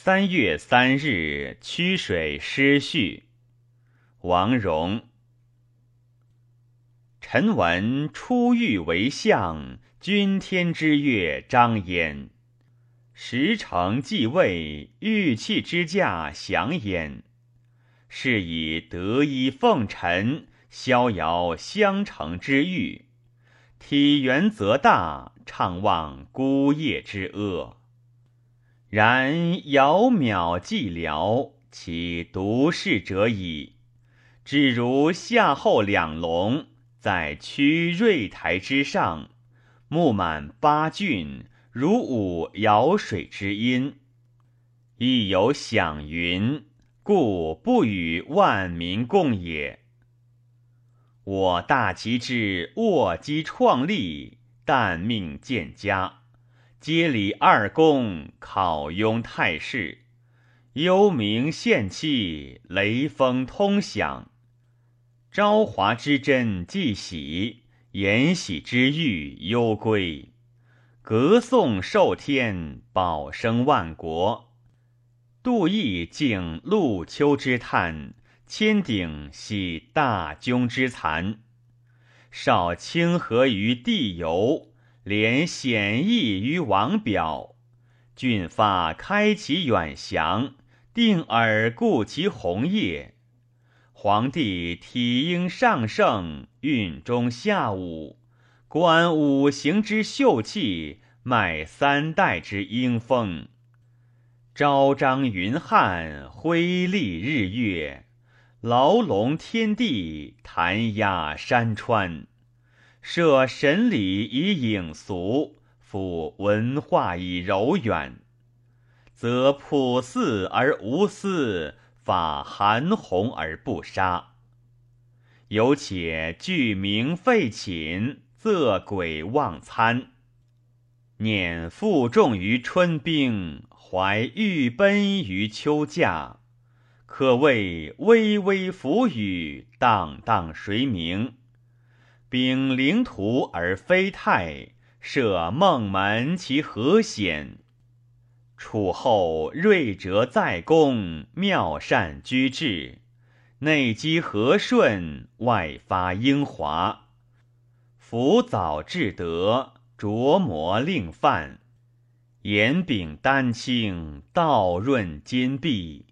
三月三日，曲水诗序。王戎。臣闻初遇为相，君天之乐张焉；时成继位，玉器之驾祥焉。是以得以奉臣，逍遥相承之欲。体元则大，怅望孤夜之阿。然遥渺寂寥，其独视者矣。只如夏后两龙，在曲瑞台之上，目满八骏，如舞瑶水之音。亦有响云，故不与万民共也。我大齐之卧击创立，但命见家。接礼二公，考拥太师，幽冥献气，雷风通响。朝华之真既喜，延禧之誉攸归。歌颂受天，保生万国。杜毅敬陆丘之叹，千鼎喜大窘之残。少清河于地游。连显义于王表，俊发开其远翔，定耳顾其红叶。皇帝体应上圣，运中下武，观五行之秀气，迈三代之英风。昭彰云汉，辉丽日月，牢笼天地，弹压山川。设神礼以隐俗，辅文化以柔远，则朴肆而无私，法含宏而不杀。有且具名废寝，仄轨忘餐，念负重于春冰，怀欲奔于秋假，可谓微微浮雨，荡荡谁明？秉灵图而非泰，设梦门其何险？楚后睿哲在公，妙善居志，内积和顺，外发英华。辅早至德，琢磨令范，言秉丹青，道润金碧。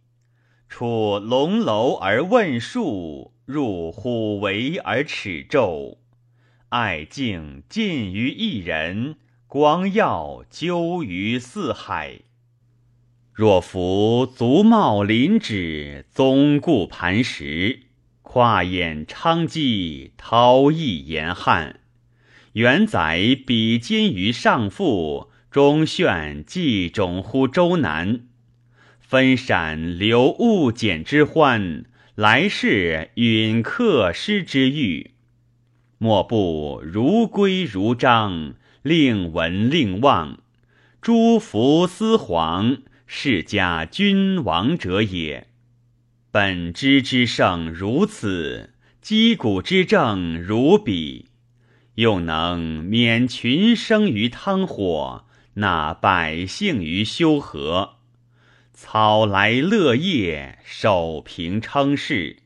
出龙楼而问术，入虎围而齿胄。爱敬尽于一人，光耀究于四海。若夫足茂林栀，宗固磐石，跨眼昌基，韬翼严汉。元载比肩于上父，中炫寄种乎周南。分闪流物简之欢，来世允客师之欲。莫不如归如章，令闻令望，诸福司皇，世家君王者也。本知之圣如此，击鼓之政如彼，又能免群生于汤火，纳百姓于修和。草来乐业，守平称事，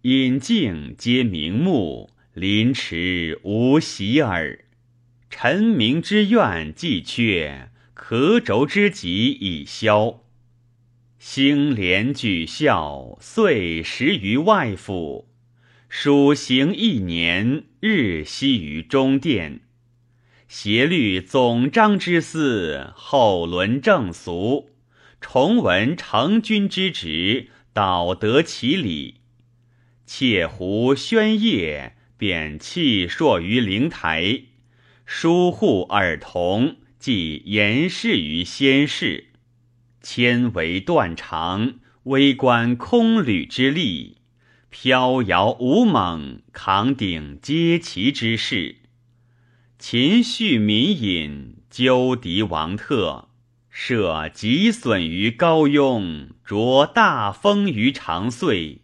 隐静皆明目。临池无喜耳，臣民之怨既却，可轴之急已消。兴廉举孝，岁十于外府；属行一年，日息于中殿。协律总章之祀，后伦正俗，重文成君之职，导得其礼。窃胡宣业。贬弃硕于灵台，疏护耳童，即言事于先世。千为断肠，微观空履之力，飘摇无猛，扛鼎接旗之势。秦恤民隐，纠敌王特，设极损于高雍，着大风于长岁。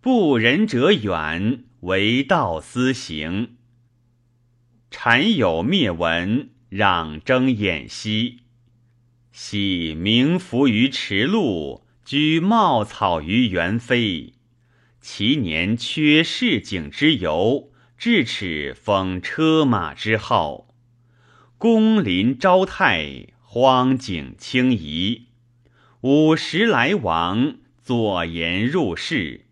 不仁者远。为道思行，谗有灭文，攘争掩息。昔名浮于池路，居茂草于园飞。其年缺市井之游，至此封车马之号。宫林昭泰，荒景清夷。五十来往，左言入室。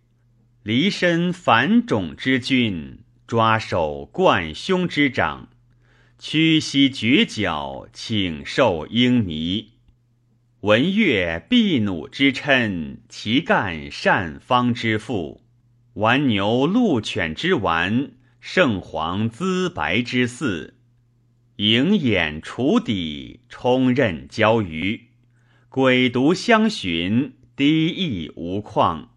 离身反种之君，抓手贯胸之长。屈膝绝脚，请受英迷。文乐婢弩之称，其干善方之父。玩牛鹿犬之玩，圣皇资白之嗣，迎眼楚底，充任交鱼，鬼独相寻，低意无况。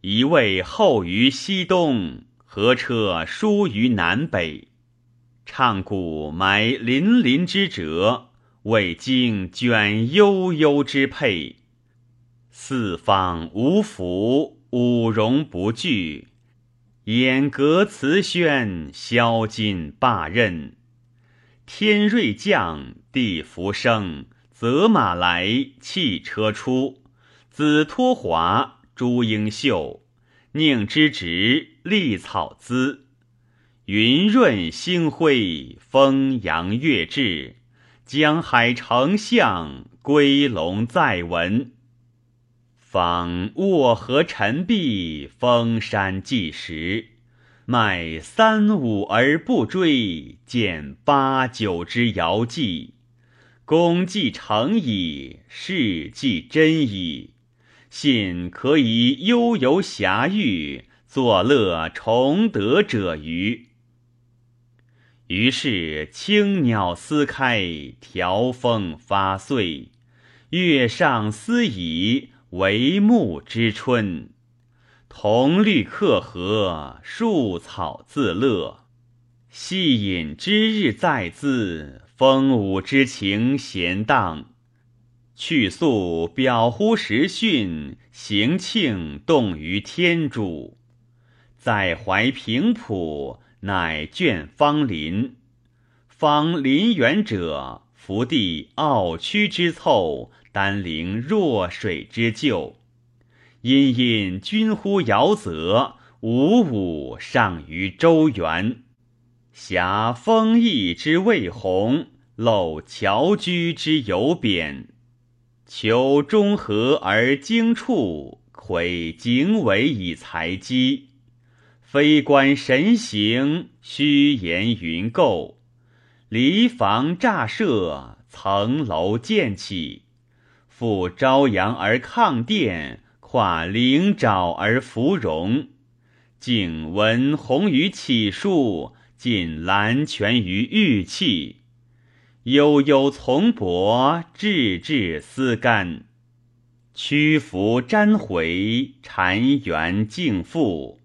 一位后于西东，何车疏于南北。唱鼓埋林林之辙，为经卷悠悠之佩。四方无福。五容不惧，掩阁辞轩，销金罢任。天瑞降，地福生，泽马来，汽车出。子托华，朱英秀，宁之直，立草姿。云润星辉，风扬月至。江海丞相，归龙在闻。访卧河沉璧，封山计时。迈三五而不追，见八九之遥寄。功既成矣，事既真矣。信可以悠游侠域，作乐崇德者余。于是青鸟撕开，条风发碎，月上思矣。帷幕之春，同绿客和，树草自乐。细饮之日在兹，风舞之情闲荡。去素表乎时训，行庆动于天主。在怀平朴，乃眷芳邻。芳邻远者，福地傲屈之凑。丹陵弱水之旧，殷殷君乎尧泽，五五上于周原。挟丰邑之未弘，漏侨居之有贬。求中和而精处，窥经纬以才机。非观神行，虚言云构。离房乍设，层楼渐起。复朝阳而抗殿，跨灵沼而芙蓉。静闻鸿于起树，尽兰泉于玉器。悠悠从帛，质质思甘。屈服沾回，禅园静复。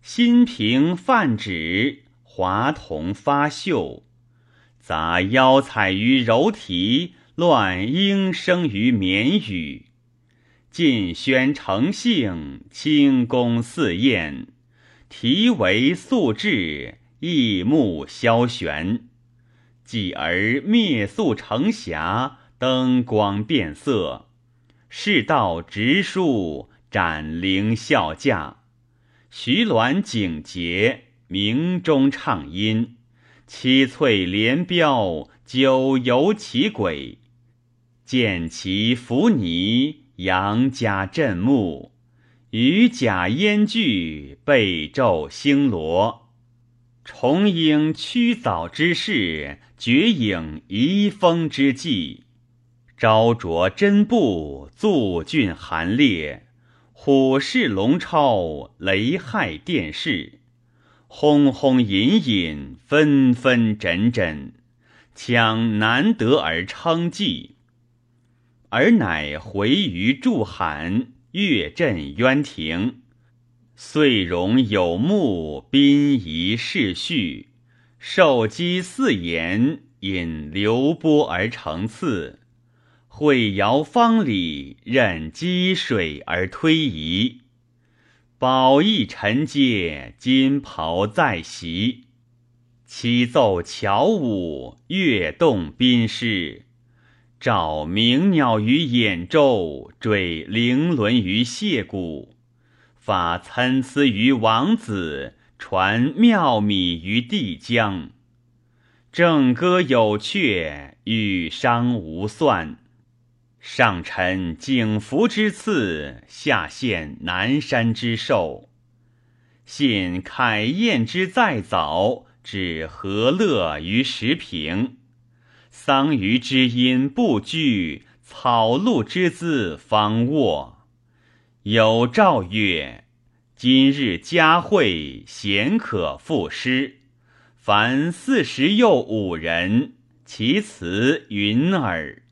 新瓶泛指，华铜发秀。杂腰彩于柔题。乱莺声于绵语，尽宣成性，清宫似宴，题为素质，异目萧玄。继而灭素成霞，灯光变色，世道直书，展灵笑驾。徐鸾景节，鸣钟唱音，七翠连标，九游其轨。见其伏泥，杨家镇木；羽甲烟具，背昼星罗。重英驱藻之势，绝影移风之际。朝着真布，肃峻寒烈；虎视龙超，雷骇电视。轰轰隐隐，纷纷枕枕，强难得而称计。而乃回于祝罕，月镇渊庭。岁荣有木，宾仪世序。受积四言，引流波而成次。会遥方里，任积水而推移。宝义陈阶，金袍在席。七奏乔舞，乐动宾诗。照鸣鸟于兖州，坠灵轮于谢谷，发参差于王子，传妙米于帝江。正歌有阙，与商无算。上陈景福之赐，下献南山之寿。信凯宴之在早，指和乐于石平。桑榆之阴不惧，草鹿之姿方卧。有诏曰：今日佳会，贤可赋诗。凡四十又五人，其辞云尔。